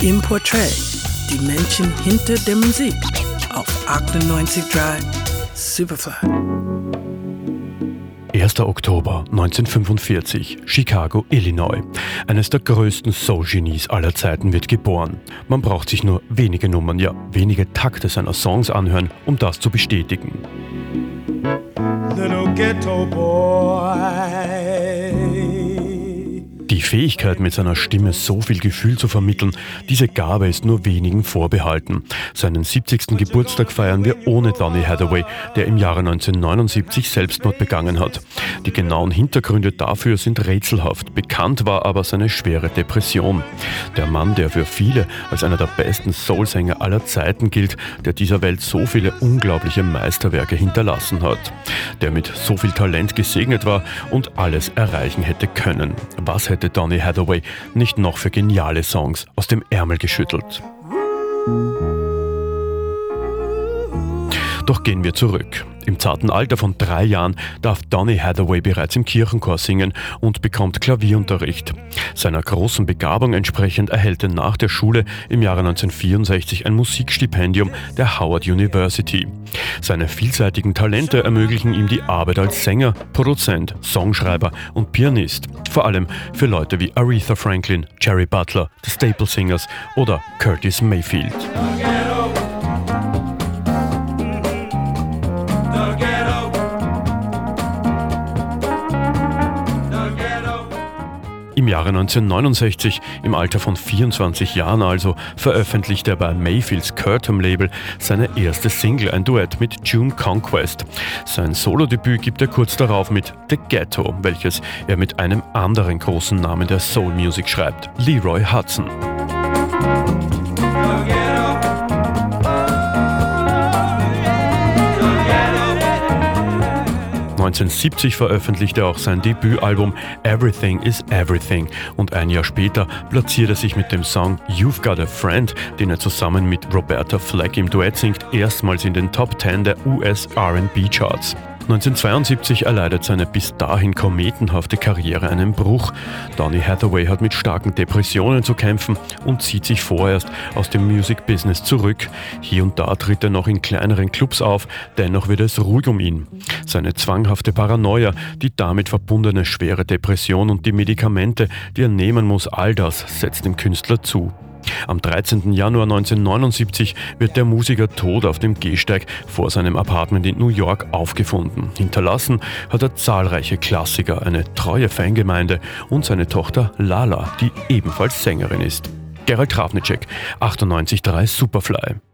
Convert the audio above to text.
Im Portrait, die Menschen hinter der Musik auf 98.3 Superfly. 1. Oktober 1945, Chicago, Illinois. Eines der größten Soul-Genies aller Zeiten wird geboren. Man braucht sich nur wenige Nummern, ja wenige Takte seiner Songs anhören, um das zu bestätigen. Little ghetto boy. Fähigkeit, mit seiner Stimme so viel Gefühl zu vermitteln, diese Gabe ist nur wenigen vorbehalten. Seinen 70. Geburtstag feiern wir ohne Donny Hathaway, der im Jahre 1979 Selbstmord begangen hat. Die genauen Hintergründe dafür sind rätselhaft. Bekannt war aber seine schwere Depression. Der Mann, der für viele als einer der besten Soulsänger aller Zeiten gilt, der dieser Welt so viele unglaubliche Meisterwerke hinterlassen hat. Der mit so viel Talent gesegnet war und alles erreichen hätte können. Was hätte hätte Donny Hathaway nicht noch für geniale Songs aus dem Ärmel geschüttelt. Doch gehen wir zurück. Im zarten Alter von drei Jahren darf Donny Hathaway bereits im Kirchenchor singen und bekommt Klavierunterricht. Seiner großen Begabung entsprechend erhält er nach der Schule im Jahre 1964 ein Musikstipendium der Howard University. Seine vielseitigen Talente ermöglichen ihm die Arbeit als Sänger, Produzent, Songschreiber und Pianist. Vor allem für Leute wie Aretha Franklin, Jerry Butler, The Staple Singers oder Curtis Mayfield. Im Jahre 1969, im Alter von 24 Jahren also, veröffentlichte er bei Mayfields Curtom Label seine erste Single, ein Duett mit June Conquest. Sein Solodebüt gibt er kurz darauf mit The Ghetto, welches er mit einem anderen großen Namen der Soul Music schreibt, Leroy Hudson. 1970 veröffentlichte er auch sein Debütalbum Everything is Everything und ein Jahr später platziert er sich mit dem Song You've Got a Friend, den er zusammen mit Roberta Flack im Duett singt, erstmals in den Top 10 der US RB Charts. 1972 erleidet seine bis dahin kometenhafte Karriere einen Bruch. Donny Hathaway hat mit starken Depressionen zu kämpfen und zieht sich vorerst aus dem Music Business zurück. Hier und da tritt er noch in kleineren Clubs auf, dennoch wird es ruhig um ihn. Seine zwanghafte Paranoia, die damit verbundene schwere Depression und die Medikamente, die er nehmen muss, all das setzt dem Künstler zu. Am 13. Januar 1979 wird der Musiker tot auf dem Gehsteig vor seinem Apartment in New York aufgefunden. Hinterlassen hat er zahlreiche Klassiker, eine treue Fangemeinde und seine Tochter Lala, die ebenfalls Sängerin ist. Gerald Trafnicek, 98.3 Superfly.